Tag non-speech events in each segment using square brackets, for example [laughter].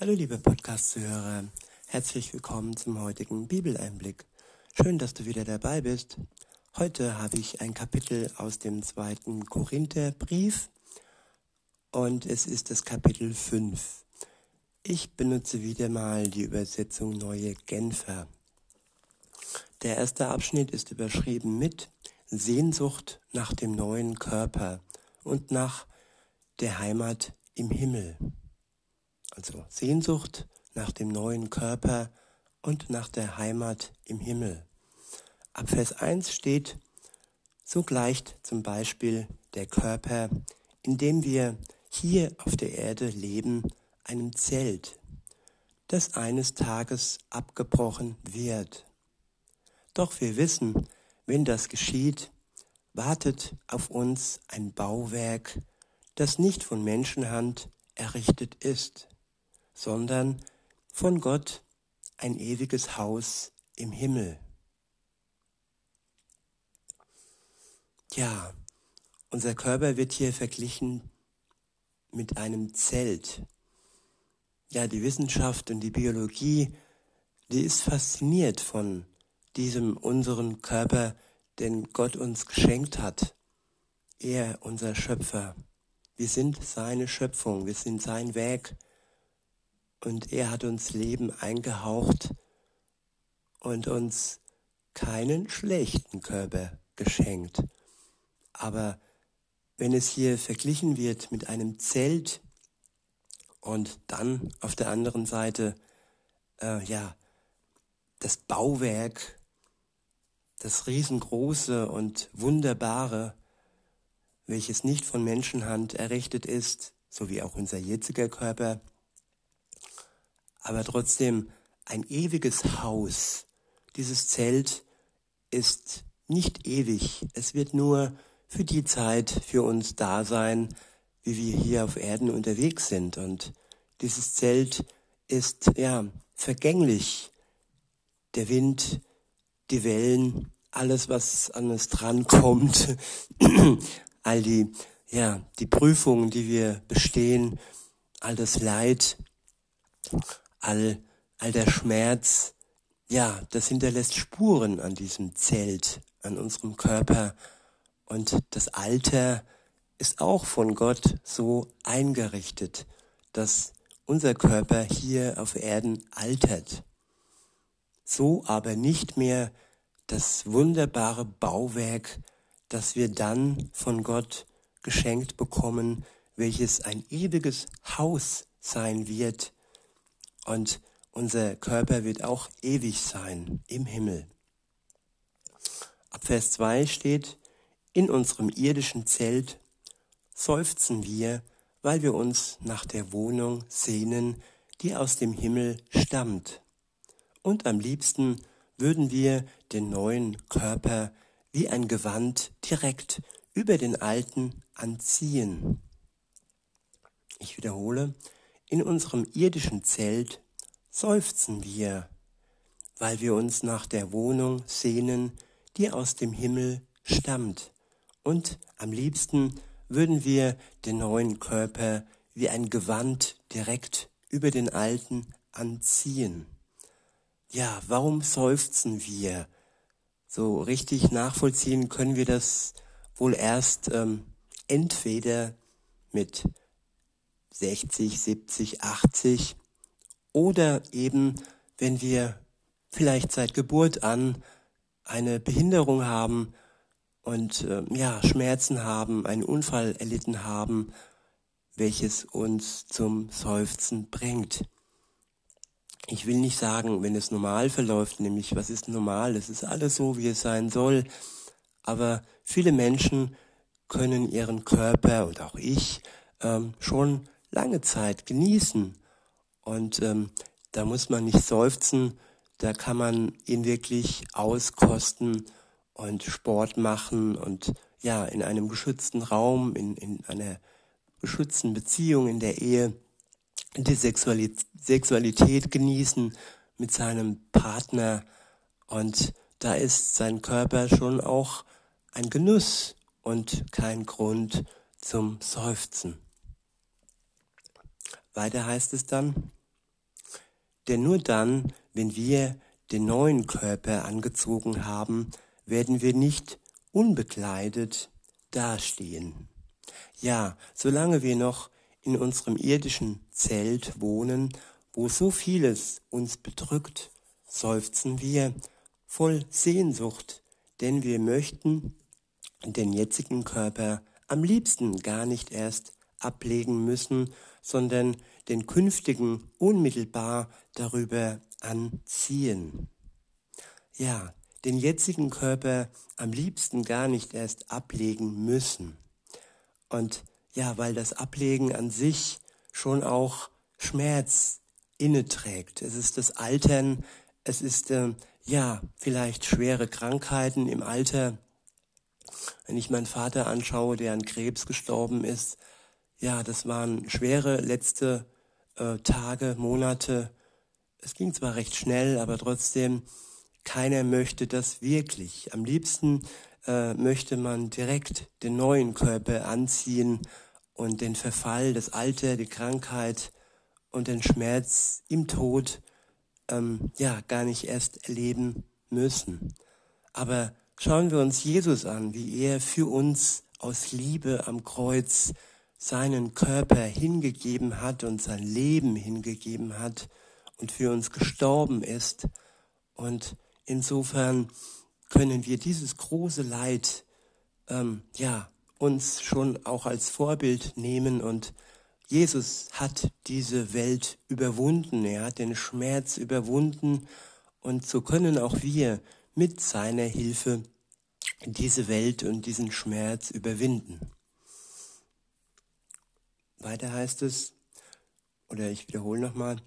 Hallo liebe Podcast-Zuhörer, herzlich willkommen zum heutigen Bibeleinblick. Schön, dass du wieder dabei bist. Heute habe ich ein Kapitel aus dem zweiten Korintherbrief und es ist das Kapitel 5. Ich benutze wieder mal die Übersetzung Neue Genfer. Der erste Abschnitt ist überschrieben mit Sehnsucht nach dem neuen Körper und nach der Heimat im Himmel. Also Sehnsucht nach dem neuen Körper und nach der Heimat im Himmel. Ab Vers 1 steht, so gleicht zum Beispiel der Körper, in dem wir hier auf der Erde leben, einem Zelt, das eines Tages abgebrochen wird. Doch wir wissen, wenn das geschieht, wartet auf uns ein Bauwerk, das nicht von Menschenhand errichtet ist, sondern von Gott ein ewiges Haus im Himmel. Ja, unser Körper wird hier verglichen mit einem Zelt. Ja, die Wissenschaft und die Biologie, die ist fasziniert von diesem unseren Körper, den Gott uns geschenkt hat. Er, unser Schöpfer. Wir sind seine Schöpfung, wir sind sein Werk und er hat uns Leben eingehaucht und uns keinen schlechten Körper geschenkt. Aber wenn es hier verglichen wird mit einem Zelt und dann auf der anderen Seite, äh, ja, das Bauwerk, das riesengroße und wunderbare, welches nicht von Menschenhand errichtet ist, so wie auch unser jetziger Körper, aber trotzdem ein ewiges Haus. Dieses Zelt ist nicht ewig. Es wird nur für die Zeit für uns da sein, wie wir hier auf Erden unterwegs sind. Und dieses Zelt ist ja vergänglich. Der Wind, die Wellen, alles, was an uns drankommt, [clears throat] all die, ja, die Prüfungen, die wir bestehen, all das Leid, all, all der Schmerz, ja, das hinterlässt Spuren an diesem Zelt, an unserem Körper. Und das Alter ist auch von Gott so eingerichtet, dass unser Körper hier auf Erden altert. So aber nicht mehr das wunderbare Bauwerk, das wir dann von Gott geschenkt bekommen, welches ein ewiges Haus sein wird, und unser Körper wird auch ewig sein im Himmel. Ab Vers 2 steht, in unserem irdischen Zelt seufzen wir, weil wir uns nach der Wohnung sehnen, die aus dem Himmel stammt. Und am liebsten würden wir den neuen Körper wie ein Gewand direkt über den alten anziehen. Ich wiederhole, in unserem irdischen Zelt seufzen wir, weil wir uns nach der Wohnung sehnen, die aus dem Himmel stammt. Und am liebsten würden wir den neuen Körper wie ein Gewand direkt über den alten anziehen. Ja, warum seufzen wir? So richtig nachvollziehen können wir das wohl erst ähm, entweder mit 60, 70, 80 oder eben, wenn wir vielleicht seit Geburt an eine Behinderung haben und äh, ja, Schmerzen haben, einen Unfall erlitten haben, welches uns zum Seufzen bringt. Ich will nicht sagen, wenn es normal verläuft, nämlich was ist normal, es ist alles so, wie es sein soll, aber viele Menschen können ihren Körper und auch ich ähm, schon lange Zeit genießen. Und ähm, da muss man nicht seufzen, da kann man ihn wirklich auskosten und Sport machen und ja, in einem geschützten Raum, in, in einer geschützten Beziehung in der Ehe die Sexualität, Sexualität genießen mit seinem Partner und da ist sein Körper schon auch ein Genuss und kein Grund zum Seufzen. Weiter heißt es dann, Denn nur dann, wenn wir den neuen Körper angezogen haben, werden wir nicht unbekleidet dastehen. Ja, solange wir noch in unserem irdischen Zelt wohnen, wo so vieles uns bedrückt, seufzen wir voll Sehnsucht, denn wir möchten den jetzigen Körper am liebsten gar nicht erst ablegen müssen, sondern den künftigen unmittelbar darüber anziehen. Ja, den jetzigen Körper am liebsten gar nicht erst ablegen müssen. Und ja, weil das Ablegen an sich schon auch Schmerz inne trägt. Es ist das Altern, es ist äh, ja vielleicht schwere Krankheiten im Alter. Wenn ich meinen Vater anschaue, der an Krebs gestorben ist, ja, das waren schwere letzte äh, Tage, Monate. Es ging zwar recht schnell, aber trotzdem, keiner möchte das wirklich. Am liebsten äh, möchte man direkt den neuen Körper anziehen und den Verfall, das Alter, die Krankheit und den Schmerz im Tod ähm, ja gar nicht erst erleben müssen. Aber schauen wir uns Jesus an, wie er für uns aus Liebe am Kreuz seinen Körper hingegeben hat und sein Leben hingegeben hat und für uns gestorben ist. Und insofern können wir dieses große Leid ähm, ja uns schon auch als Vorbild nehmen und Jesus hat diese Welt überwunden, er hat den Schmerz überwunden und so können auch wir mit seiner Hilfe diese Welt und diesen Schmerz überwinden. Weiter heißt es, oder ich wiederhole nochmal,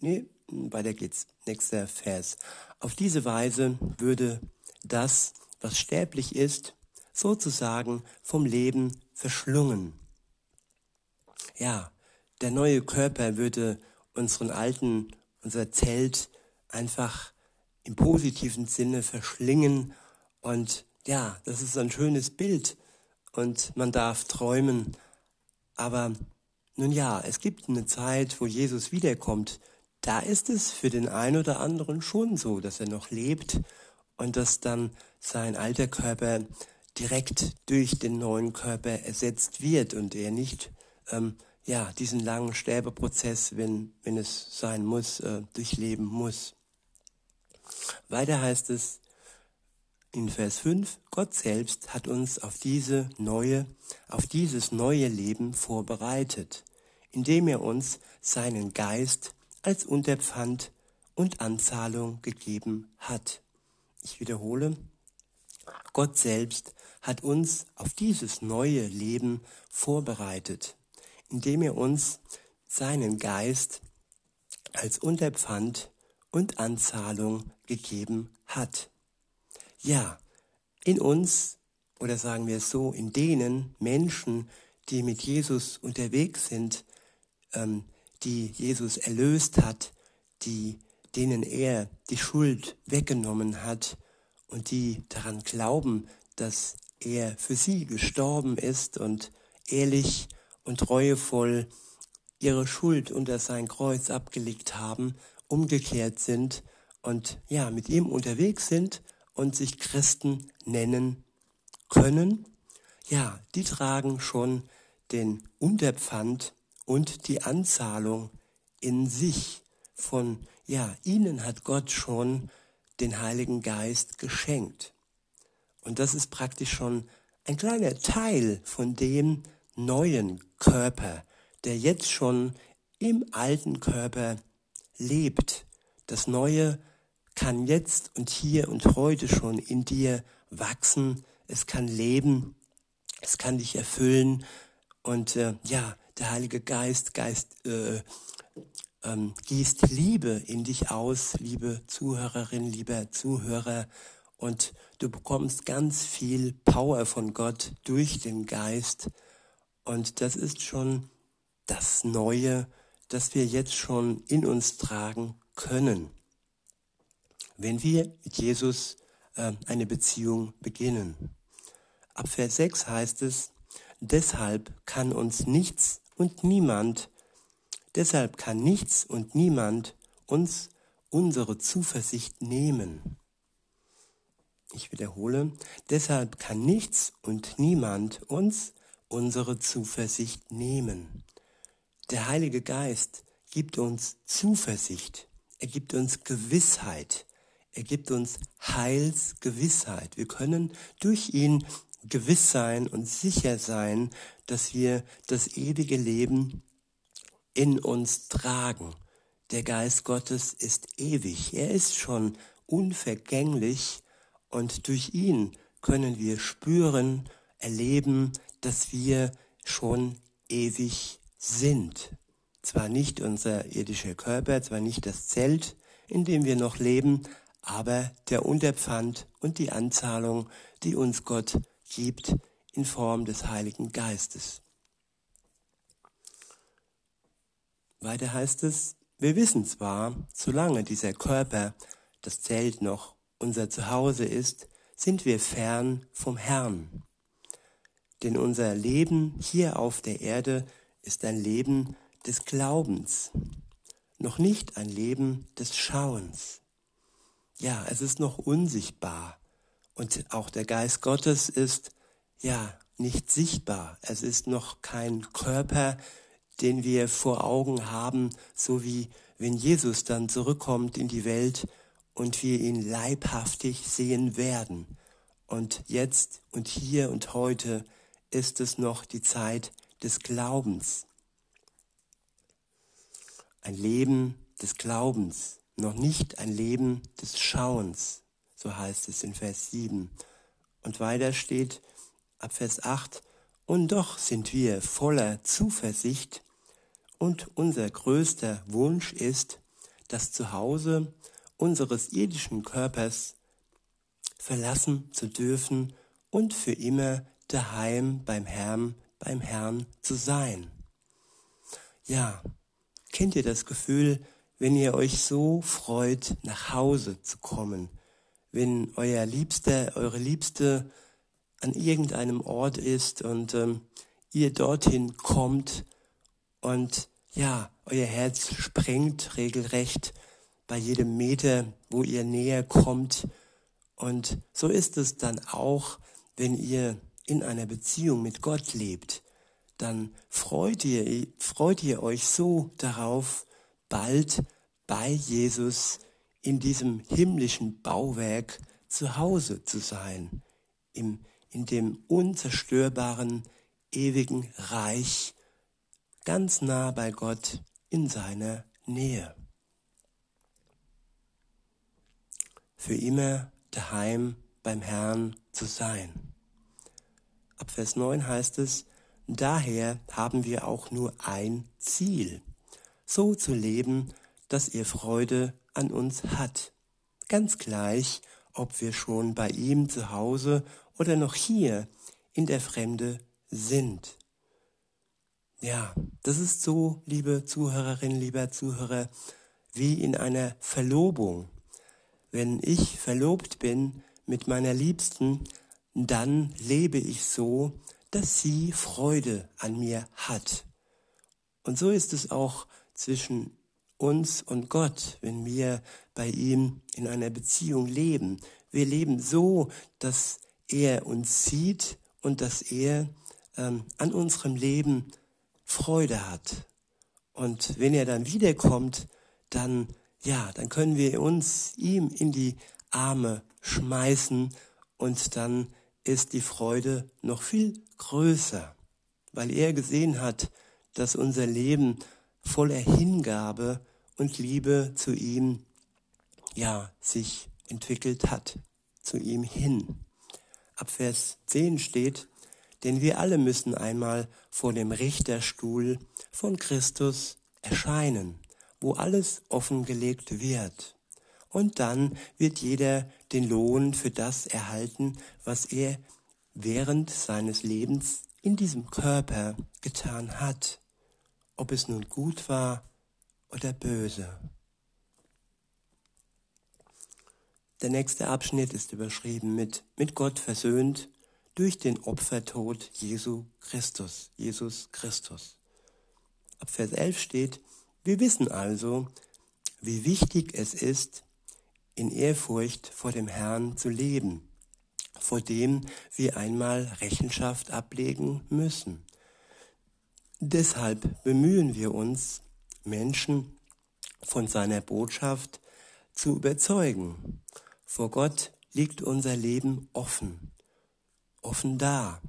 nee, weiter geht's. Nächster Vers. Auf diese Weise würde das, was sterblich ist, sozusagen vom Leben verschlungen. Ja, der neue Körper würde unseren alten, unser Zelt einfach im positiven Sinne verschlingen und ja, das ist ein schönes Bild und man darf träumen. Aber nun ja, es gibt eine Zeit, wo Jesus wiederkommt. Da ist es für den einen oder anderen schon so, dass er noch lebt und dass dann sein alter Körper direkt durch den neuen Körper ersetzt wird und er nicht ähm, ja diesen langen Sterbeprozess, wenn wenn es sein muss, äh, durchleben muss. Weiter heißt es in Vers 5, Gott selbst hat uns auf diese neue, auf dieses neue Leben vorbereitet, indem er uns seinen Geist als Unterpfand und Anzahlung gegeben hat. Ich wiederhole, Gott selbst hat uns auf dieses neue Leben vorbereitet, indem er uns seinen Geist als Unterpfand und Anzahlung gegeben hat. Ja, in uns, oder sagen wir es so, in denen Menschen, die mit Jesus unterwegs sind, ähm, die Jesus erlöst hat, die, denen er die Schuld weggenommen hat und die daran glauben, dass er für sie gestorben ist und ehrlich und treuevoll ihre Schuld unter sein Kreuz abgelegt haben, umgekehrt sind und ja, mit ihm unterwegs sind und sich Christen nennen können, ja, die tragen schon den Unterpfand und die Anzahlung in sich von, ja, ihnen hat Gott schon den Heiligen Geist geschenkt. Und das ist praktisch schon ein kleiner Teil von dem neuen Körper, der jetzt schon im alten Körper lebt. Das Neue kann jetzt und hier und heute schon in dir wachsen, es kann leben, es kann dich erfüllen. Und äh, ja, der Heilige Geist, Geist äh, ähm, gießt Liebe in dich aus, liebe Zuhörerin, lieber Zuhörer, und du bekommst ganz viel Power von Gott durch den Geist. Und das ist schon das Neue, das wir jetzt schon in uns tragen können wenn wir mit Jesus äh, eine Beziehung beginnen. Ab Vers 6 heißt es, deshalb kann uns nichts und niemand Deshalb kann nichts und niemand uns unsere Zuversicht nehmen. Ich wiederhole, deshalb kann nichts und niemand uns unsere Zuversicht nehmen. Der Heilige Geist gibt uns Zuversicht, er gibt uns Gewissheit, er gibt uns Heilsgewissheit. Wir können durch ihn gewiss sein und sicher sein, dass wir das ewige Leben in uns tragen. Der Geist Gottes ist ewig, er ist schon unvergänglich und durch ihn können wir spüren, erleben, dass wir schon ewig sind. Zwar nicht unser irdischer Körper, zwar nicht das Zelt, in dem wir noch leben, aber der Unterpfand und die Anzahlung, die uns Gott gibt in Form des Heiligen Geistes. Weiter heißt es, wir wissen zwar, solange dieser Körper, das Zelt noch unser Zuhause ist, sind wir fern vom Herrn. Denn unser Leben hier auf der Erde ist ein Leben des Glaubens, noch nicht ein Leben des Schauens. Ja, es ist noch unsichtbar und auch der Geist Gottes ist ja nicht sichtbar. Es ist noch kein Körper, den wir vor Augen haben, so wie wenn Jesus dann zurückkommt in die Welt und wir ihn leibhaftig sehen werden. Und jetzt und hier und heute ist es noch die Zeit des Glaubens. Ein Leben des Glaubens, noch nicht ein Leben des Schauens, so heißt es in Vers 7. Und weiter steht ab Vers 8, und doch sind wir voller Zuversicht und unser größter Wunsch ist, das Zuhause unseres irdischen Körpers verlassen zu dürfen und für immer daheim beim Herrn, beim Herrn zu sein. Ja, kennt ihr das Gefühl, wenn ihr euch so freut, nach Hause zu kommen, wenn euer Liebster, eure Liebste an irgendeinem Ort ist und ähm, ihr dorthin kommt und ja, euer Herz sprengt regelrecht bei jedem Meter, wo ihr näher kommt. Und so ist es dann auch, wenn ihr in einer Beziehung mit Gott lebt, dann freut ihr, freut ihr euch so darauf, bald bei Jesus in diesem himmlischen Bauwerk zu Hause zu sein, im, in dem unzerstörbaren, ewigen Reich, ganz nah bei Gott in seiner Nähe. Für immer daheim beim Herrn zu sein. Ab Vers 9 heißt es, daher haben wir auch nur ein Ziel, so zu leben, dass ihr Freude an uns hat. Ganz gleich, ob wir schon bei ihm zu Hause oder noch hier in der Fremde sind. Ja, das ist so, liebe Zuhörerin, lieber Zuhörer, wie in einer Verlobung. Wenn ich verlobt bin mit meiner Liebsten, dann lebe ich so, dass sie Freude an mir hat. Und so ist es auch zwischen uns und Gott, wenn wir bei ihm in einer Beziehung leben. Wir leben so, dass er uns sieht und dass er ähm, an unserem Leben Freude hat. Und wenn er dann wiederkommt, dann, ja, dann können wir uns ihm in die Arme schmeißen und dann ist die Freude noch viel größer, weil er gesehen hat, dass unser Leben voller Hingabe und Liebe zu ihm, ja, sich entwickelt hat, zu ihm hin. Ab Vers 10 steht, denn wir alle müssen einmal vor dem Richterstuhl von Christus erscheinen, wo alles offengelegt wird. Und dann wird jeder den Lohn für das erhalten, was er während seines Lebens in diesem Körper getan hat, ob es nun gut war oder böse. Der nächste Abschnitt ist überschrieben mit mit Gott versöhnt durch den Opfertod Jesu Christus, Jesus Christus. Ab Vers 11 steht, Wir wissen also, wie wichtig es ist, in Ehrfurcht vor dem Herrn zu leben, vor dem wir einmal Rechenschaft ablegen müssen. Deshalb bemühen wir uns, Menschen von seiner Botschaft zu überzeugen. Vor Gott liegt unser Leben offen, offen da.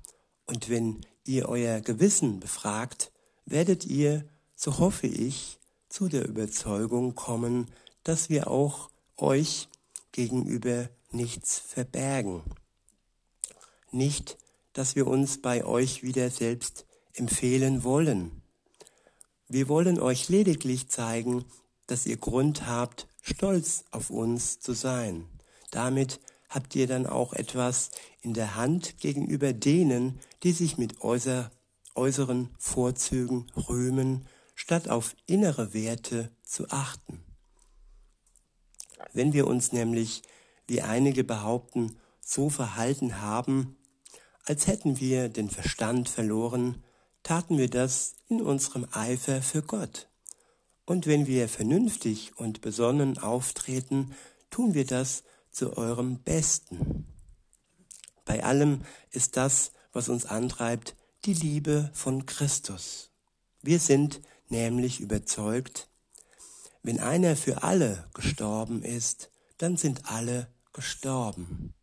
Und wenn ihr euer Gewissen befragt, werdet ihr, so hoffe ich, zu der Überzeugung kommen, dass wir auch euch gegenüber nichts verbergen. Nicht, dass wir uns bei euch wieder selbst empfehlen wollen. Wir wollen euch lediglich zeigen, dass ihr Grund habt, stolz auf uns zu sein. Damit habt ihr dann auch etwas in der Hand gegenüber denen, die sich mit äußer, äußeren Vorzügen rühmen, statt auf innere Werte zu achten. Wenn wir uns nämlich, wie einige behaupten, so verhalten haben, als hätten wir den Verstand verloren, taten wir das in unserem Eifer für Gott. Und wenn wir vernünftig und besonnen auftreten, tun wir das zu eurem Besten. Bei allem ist das, was uns antreibt, die Liebe von Christus. Wir sind nämlich überzeugt, wenn einer für alle gestorben ist, dann sind alle gestorben.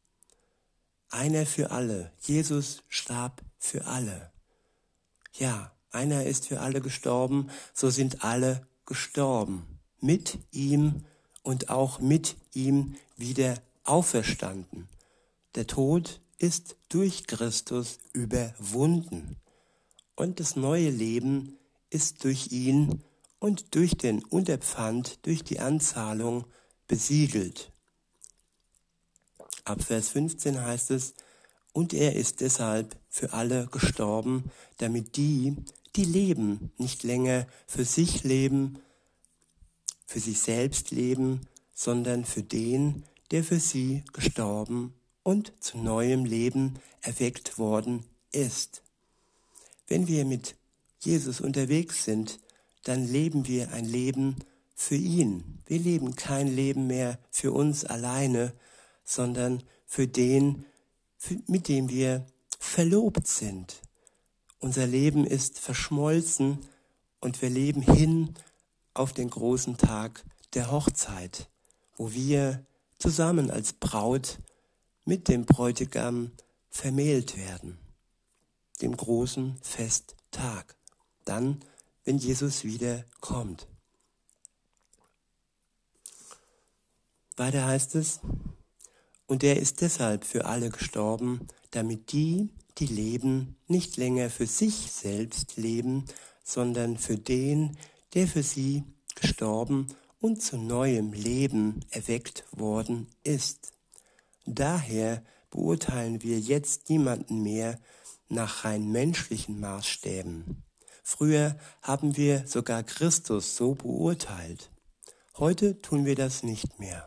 Einer für alle. Jesus starb für alle. Ja, einer ist für alle gestorben, so sind alle gestorben. Mit ihm und auch mit ihm wieder auferstanden. Der Tod ist durch Christus überwunden. Und das neue Leben ist durch ihn und durch den Unterpfand, durch die Anzahlung besiegelt. Ab Vers 15 heißt es, und er ist deshalb für alle gestorben, damit die, die leben, nicht länger für sich leben, für sich selbst leben, sondern für den, der für sie gestorben und zu neuem Leben erweckt worden ist. Wenn wir mit Jesus unterwegs sind, dann leben wir ein Leben für ihn. Wir leben kein Leben mehr für uns alleine, sondern für den, mit dem wir verlobt sind. Unser Leben ist verschmolzen und wir leben hin auf den großen Tag der Hochzeit, wo wir zusammen als Braut mit dem Bräutigam vermählt werden, dem großen Festtag, dann, wenn Jesus wieder kommt. Weiter heißt es, und er ist deshalb für alle gestorben, damit die, die leben, nicht länger für sich selbst leben, sondern für den, der für sie gestorben und zu neuem Leben erweckt worden ist. Daher beurteilen wir jetzt niemanden mehr nach rein menschlichen Maßstäben. Früher haben wir sogar Christus so beurteilt. Heute tun wir das nicht mehr.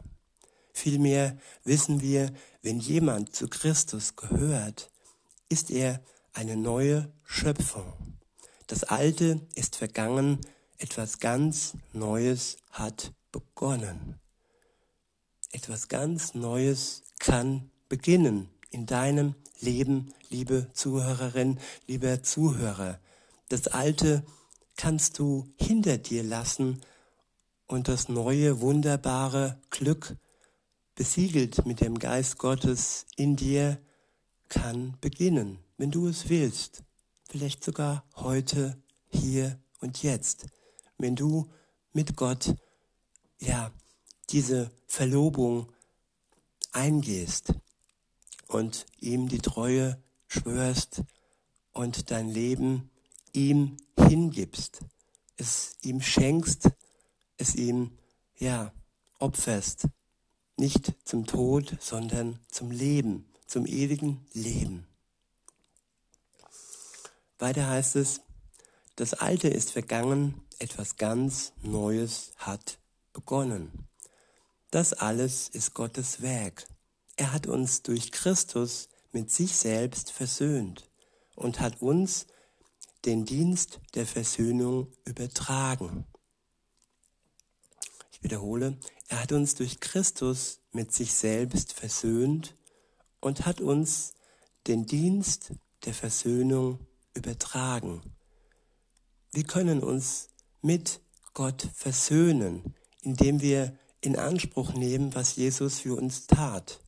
Vielmehr wissen wir, wenn jemand zu Christus gehört, ist er eine neue Schöpfung. Das Alte ist vergangen, etwas ganz Neues hat begonnen. Etwas ganz Neues kann beginnen in deinem Leben, liebe Zuhörerin, lieber Zuhörer. Das Alte kannst du hinter dir lassen und das neue, wunderbare Glück, besiegelt mit dem Geist Gottes in dir, kann beginnen, wenn du es willst. Vielleicht sogar heute, hier und jetzt wenn du mit Gott, ja, diese Verlobung eingehst und ihm die Treue schwörst und dein Leben ihm hingibst, es ihm schenkst, es ihm, ja, opferst, nicht zum Tod, sondern zum Leben, zum ewigen Leben. Weiter heißt es, das Alte ist vergangen, etwas ganz Neues hat begonnen. Das alles ist Gottes Werk. Er hat uns durch Christus mit sich selbst versöhnt und hat uns den Dienst der Versöhnung übertragen. Ich wiederhole, er hat uns durch Christus mit sich selbst versöhnt und hat uns den Dienst der Versöhnung übertragen. Wir können uns mit Gott versöhnen, indem wir in Anspruch nehmen, was Jesus für uns tat.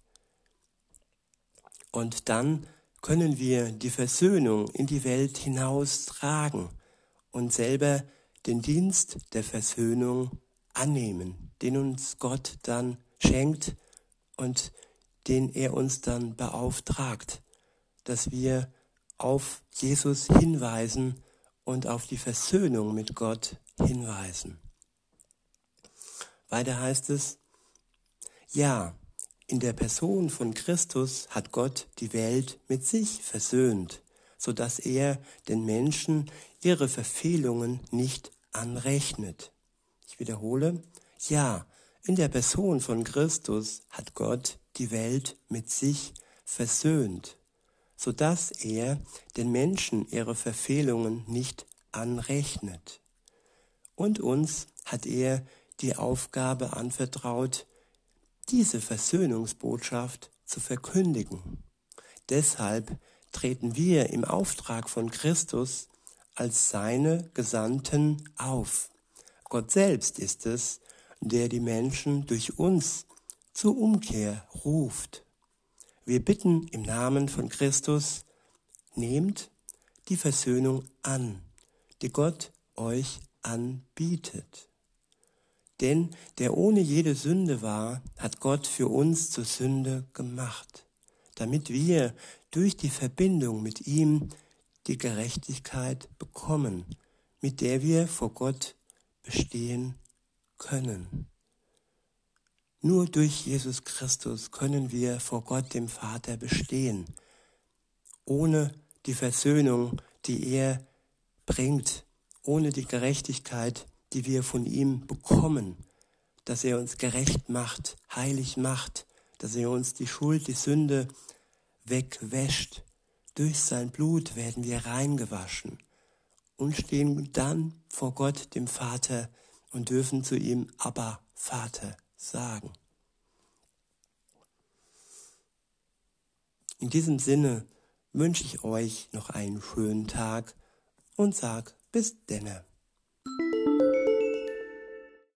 Und dann können wir die Versöhnung in die Welt hinaus tragen und selber den Dienst der Versöhnung annehmen, den uns Gott dann schenkt und den er uns dann beauftragt, dass wir auf Jesus hinweisen und auf die Versöhnung mit Gott hinweisen. Weiter heißt es, ja, in der Person von Christus hat Gott die Welt mit sich versöhnt, so dass er den Menschen ihre Verfehlungen nicht anrechnet. Ich wiederhole, ja, in der Person von Christus hat Gott die Welt mit sich versöhnt, so dass er den Menschen ihre Verfehlungen nicht anrechnet. Und uns hat er die Aufgabe anvertraut, diese Versöhnungsbotschaft zu verkündigen. Deshalb treten wir im Auftrag von Christus als seine Gesandten auf. Gott selbst ist es, der die Menschen durch uns zur Umkehr ruft. Wir bitten im Namen von Christus, nehmt die Versöhnung an, die Gott euch anbietet. Denn der ohne jede Sünde war, hat Gott für uns zur Sünde gemacht, damit wir durch die Verbindung mit ihm die Gerechtigkeit bekommen, mit der wir vor Gott bestehen können. Nur durch Jesus Christus können wir vor Gott dem Vater bestehen. Ohne die Versöhnung, die er bringt, ohne die Gerechtigkeit, die wir von ihm bekommen, dass er uns gerecht macht, heilig macht, dass er uns die Schuld, die Sünde wegwäscht. Durch sein Blut werden wir reingewaschen und stehen dann vor Gott, dem Vater, und dürfen zu ihm Abba, Vater, sagen. In diesem Sinne wünsche ich euch noch einen schönen Tag und sag bis denne.